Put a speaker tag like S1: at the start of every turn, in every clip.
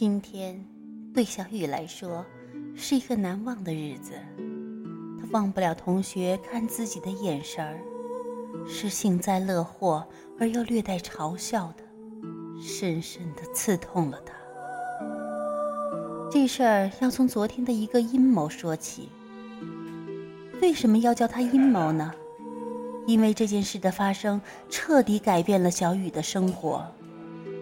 S1: 今天对小雨来说是一个难忘的日子，他忘不了同学看自己的眼神儿，是幸灾乐祸而又略带嘲笑的，深深的刺痛了他。这事儿要从昨天的一个阴谋说起。为什么要叫他阴谋呢？因为这件事的发生，彻底改变了小雨的生活。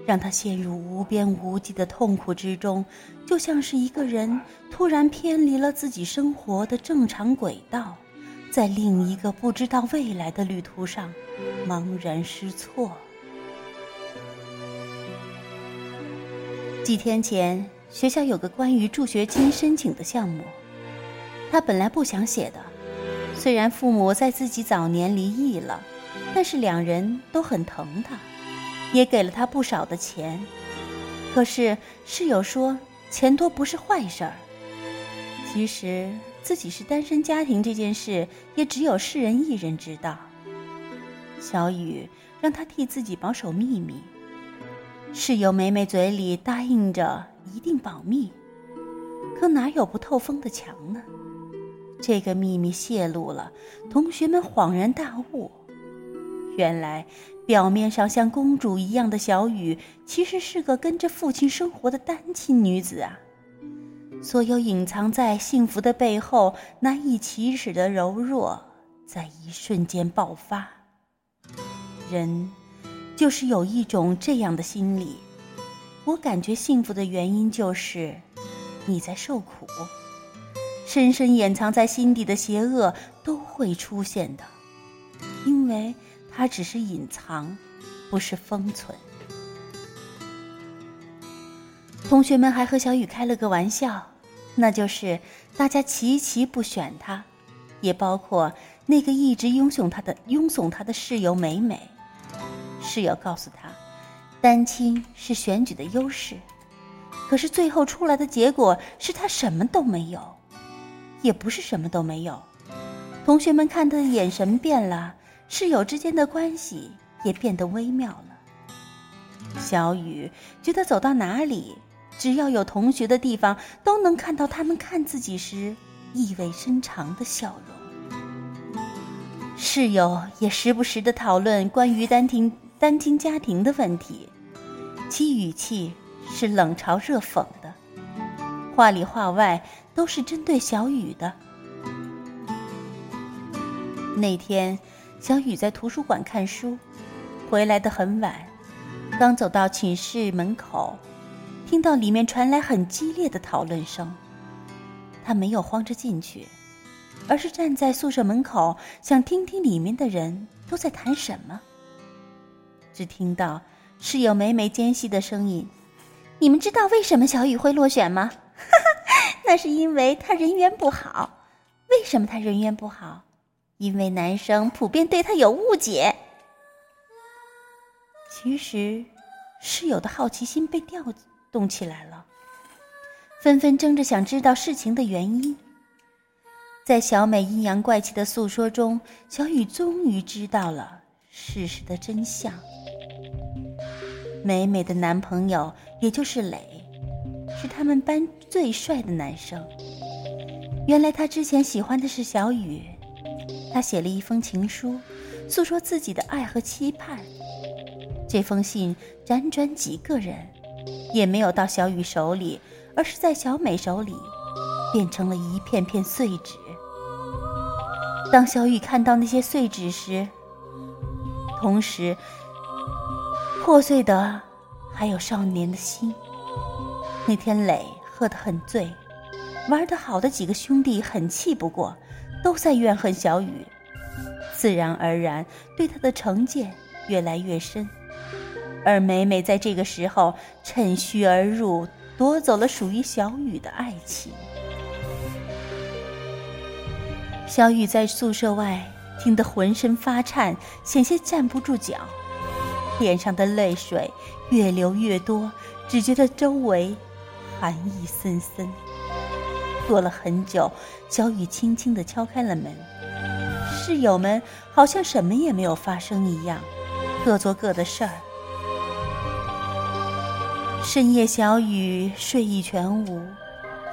S1: 让他陷入无边无际的痛苦之中，就像是一个人突然偏离了自己生活的正常轨道，在另一个不知道未来的旅途上茫然失措。几天前，学校有个关于助学金申请的项目，他本来不想写的。虽然父母在自己早年离异了，但是两人都很疼他。也给了他不少的钱，可是室友说钱多不是坏事儿。其实自己是单身家庭这件事，也只有世人一人知道。小雨让他替自己保守秘密，室友梅梅嘴里答应着一定保密，可哪有不透风的墙呢？这个秘密泄露了，同学们恍然大悟，原来。表面上像公主一样的小雨，其实是个跟着父亲生活的单亲女子啊！所有隐藏在幸福的背后难以启齿的柔弱，在一瞬间爆发。人，就是有一种这样的心理。我感觉幸福的原因就是，你在受苦，深深掩藏在心底的邪恶都会出现的，因为。它只是隐藏，不是封存。同学们还和小雨开了个玩笑，那就是大家齐齐不选他，也包括那个一直拥送他的拥送他的室友美美。室友告诉他，单亲是选举的优势，可是最后出来的结果是他什么都没有，也不是什么都没有。同学们看他的眼神变了。室友之间的关系也变得微妙了。小雨觉得走到哪里，只要有同学的地方，都能看到他们看自己时意味深长的笑容。室友也时不时的讨论关于单亲单亲家庭的问题，其语气是冷嘲热讽的，话里话外都是针对小雨的。那天。小雨在图书馆看书，回来的很晚。刚走到寝室门口，听到里面传来很激烈的讨论声。他没有慌着进去，而是站在宿舍门口，想听听里面的人都在谈什么。只听到室友美美尖细的声音：“你们知道为什么小雨会落选吗？哈 哈那是因为他人缘不好。为什么他人缘不好？”因为男生普遍对他有误解。其实，室友的好奇心被调动起来了，纷纷争着想知道事情的原因。在小美阴阳怪气的诉说中，小雨终于知道了事实的真相。美美的男朋友，也就是磊，是他们班最帅的男生。原来他之前喜欢的是小雨。他写了一封情书，诉说自己的爱和期盼。这封信辗转几个人，也没有到小雨手里，而是在小美手里，变成了一片片碎纸。当小雨看到那些碎纸时，同时破碎的还有少年的心。那天磊喝得很醉，玩得好的几个兄弟很气不过。都在怨恨小雨，自然而然对他的成见越来越深。而美美在这个时候趁虚而入，夺走了属于小雨的爱情。小雨在宿舍外听得浑身发颤，险些站不住脚，脸上的泪水越流越多，只觉得周围寒意森森。过了很久，小雨轻轻地敲开了门。室友们好像什么也没有发生一样，各做各的事儿。深夜，小雨睡意全无，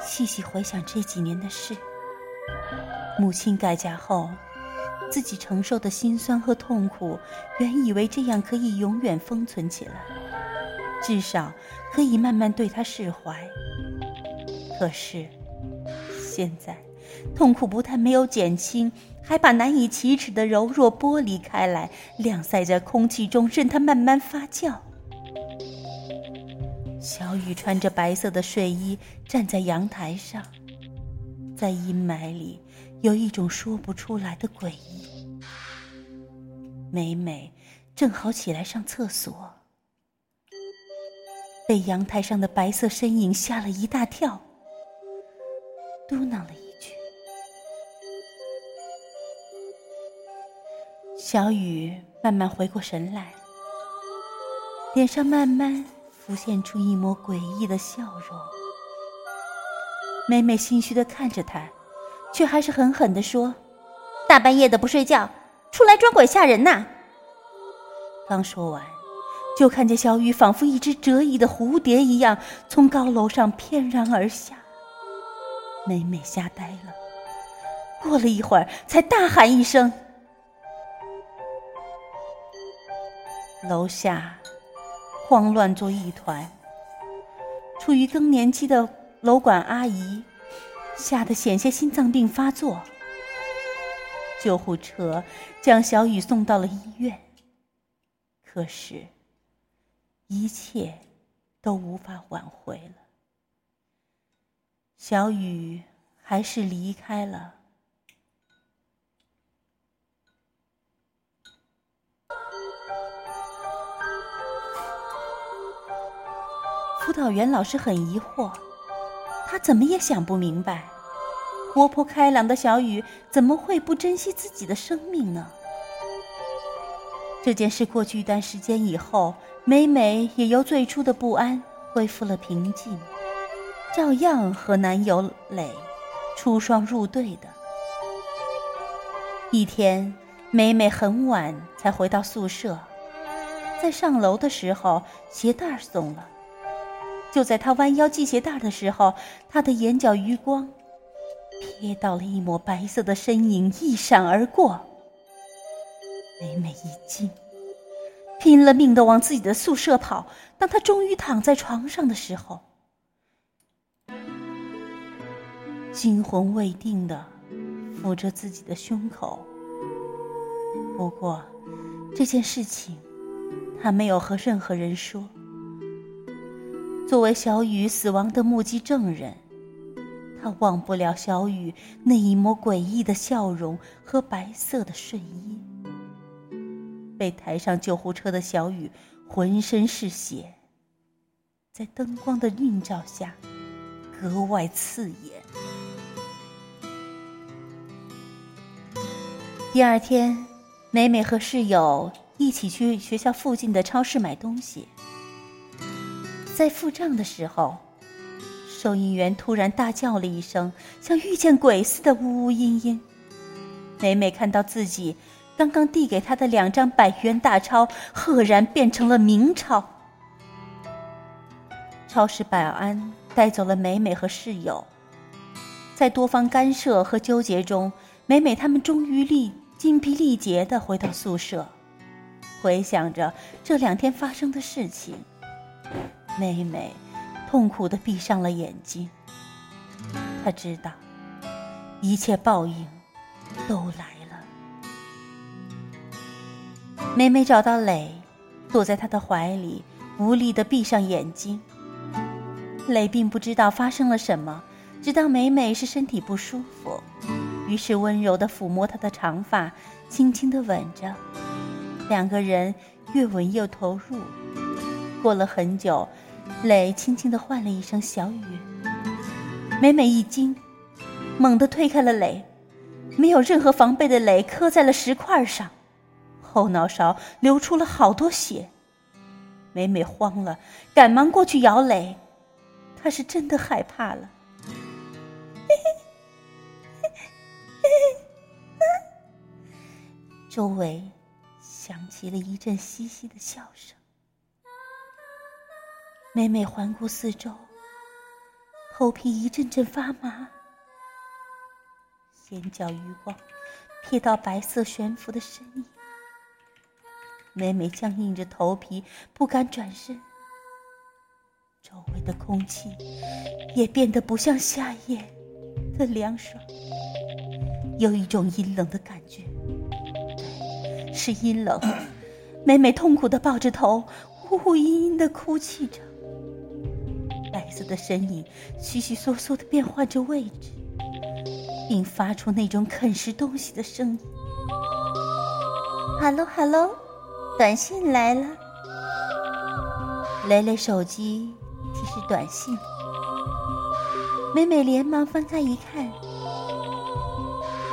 S1: 细细回想这几年的事。母亲改嫁后，自己承受的辛酸和痛苦，原以为这样可以永远封存起来，至少可以慢慢对她释怀。可是，现在，痛苦不但没有减轻，还把难以启齿的柔弱剥离开来，晾晒在空气中，任它慢慢发酵。小雨穿着白色的睡衣站在阳台上，在阴霾里有一种说不出来的诡异。美美正好起来上厕所，被阳台上的白色身影吓了一大跳，嘟囔了一句。小雨慢慢回过神来，脸上慢慢。浮现出一抹诡异的笑容。美美心虚的看着他，却还是狠狠的说：“大半夜的不睡觉，出来装鬼吓人呐！”刚说完，就看见小雨仿佛一只折翼的蝴蝶一样，从高楼上翩然而下。美美吓呆了，过了一会儿，才大喊一声：“楼下！”慌乱作一团。处于更年期的楼管阿姨吓得险些心脏病发作。救护车将小雨送到了医院，可是，一切都无法挽回了。小雨还是离开了。辅导员老师很疑惑，他怎么也想不明白，活泼开朗的小雨怎么会不珍惜自己的生命呢？这件事过去一段时间以后，美美也由最初的不安恢复了平静，照样和男友磊出双入对的。一天，美美很晚才回到宿舍，在上楼的时候，鞋带松了。就在她弯腰系鞋带的时候，她的眼角余光瞥到了一抹白色的身影一闪而过。美美一惊，拼了命的往自己的宿舍跑。当他终于躺在床上的时候，惊魂未定的抚着自己的胸口。不过，这件事情他没有和任何人说。作为小雨死亡的目击证人，他忘不了小雨那一抹诡异的笑容和白色的睡衣。被抬上救护车的小雨浑身是血，在灯光的映照下格外刺眼。第二天，美美和室友一起去学校附近的超市买东西。在付账的时候，收银员突然大叫了一声，像遇见鬼似的呜呜咽咽。美美看到自己刚刚递给她的两张百元大钞，赫然变成了明钞。超市保安带走了美美和室友，在多方干涉和纠结中，美美他们终于立精疲力竭地回到宿舍，回想着这两天发生的事情。妹妹痛苦的闭上了眼睛。她知道，一切报应都来了。妹妹找到磊，躲在他的怀里，无力的闭上眼睛。磊并不知道发生了什么，只当美美是身体不舒服，于是温柔的抚摸她的长发，轻轻的吻着。两个人越吻越投入。过了很久。磊轻轻地唤了一声“小雨”，美美一惊，猛地推开了磊，没有任何防备的磊磕在了石块上，后脑勺流出了好多血。美美慌了，赶忙过去摇磊，她是真的害怕了。周围响起了一阵嘻嘻的笑声。每每环顾四周，头皮一阵阵发麻。眼角余光瞥到白色悬浮的身影，每每僵硬着头皮，不敢转身。周围的空气也变得不像夏夜的凉爽，有一种阴冷的感觉。是阴冷。美美痛苦的抱着头，呜呜嘤嘤的哭泣着。白色的身影悉悉嗦嗦的变换着位置，并发出那种啃食东西的声音。哈喽哈喽，短信来了。蕾蕾手机提示短信，美美连忙翻开一看，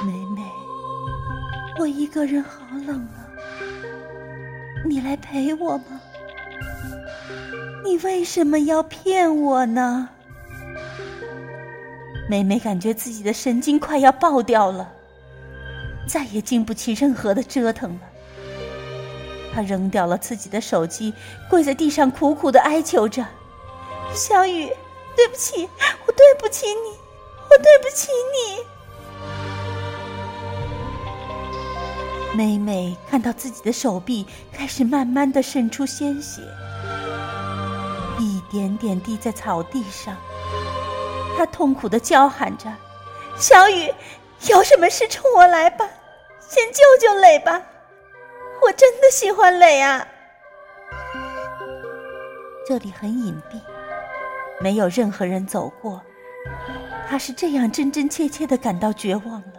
S1: 美美，我一个人好冷了。你来陪我吗？你为什么要骗我呢？美美感觉自己的神经快要爆掉了，再也经不起任何的折腾了。她扔掉了自己的手机，跪在地上苦苦的哀求着：“小雨，对不起，我对不起你，我对不起你。”美美看到自己的手臂开始慢慢的渗出鲜血，一点点滴在草地上。她痛苦的叫喊着：“小雨，有什么事冲我来吧，先救救磊吧，我真的喜欢磊啊！”这里很隐蔽，没有任何人走过。她是这样真真切切的感到绝望了。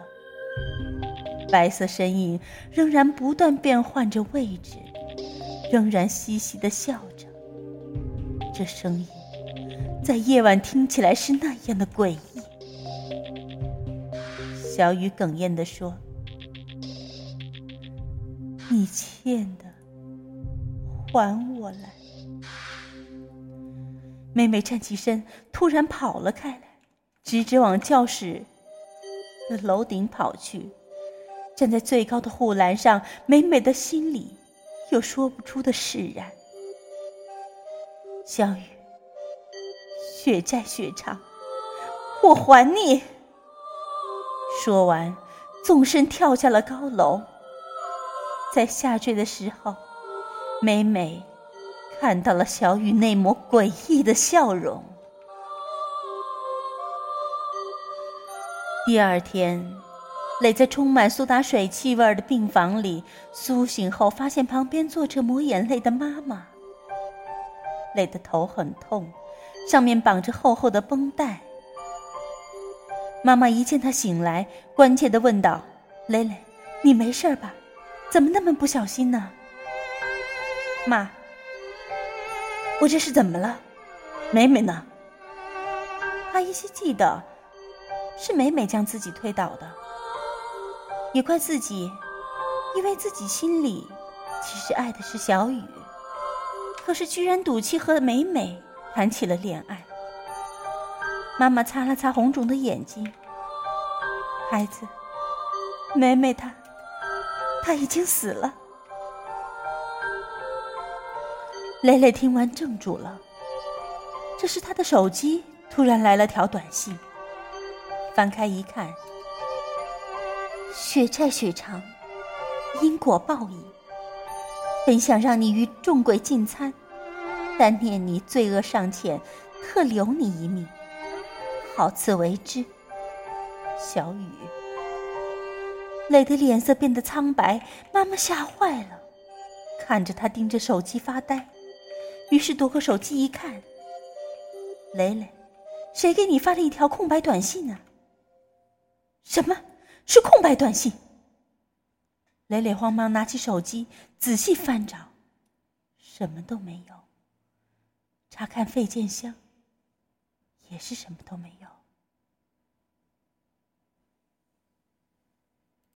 S1: 白色身影仍然不断变换着位置，仍然嘻嘻的笑着。这声音在夜晚听起来是那样的诡异。小雨哽咽的说：“你欠的，还我来。”妹妹站起身，突然跑了开来，直直往教室的楼顶跑去。站在最高的护栏上，美美的心里有说不出的释然。小雨，血债血偿，我还你。说完，纵身跳下了高楼。在下坠的时候，美美看到了小雨那抹诡异的笑容。第二天。磊在充满苏打水气味的病房里苏醒后，发现旁边坐着抹眼泪的妈妈。磊的头很痛，上面绑着厚厚的绷带。妈妈一见他醒来，关切地问道：“磊磊，你没事吧？怎么那么不小心呢？”妈，我这是怎么了？美美呢？他依稀记得，是美美将自己推倒的。也怪自己，因为自己心里其实爱的是小雨，可是居然赌气和美美谈起了恋爱。妈妈擦了擦红肿的眼睛，孩子，美美她，她已经死了。蕾蕾听完怔住了，这是她的手机突然来了条短信，翻开一看。血债血偿，因果报应。本想让你与众鬼进餐，但念你罪恶尚浅，特留你一命。好自为之。小雨，磊的脸色变得苍白，妈妈吓坏了，看着他盯着手机发呆，于是夺过手机一看，磊磊，谁给你发了一条空白短信呢？什么？是空白短信。磊磊慌忙拿起手机，仔细翻找，什么都没有。查看废件箱，也是什么都没有。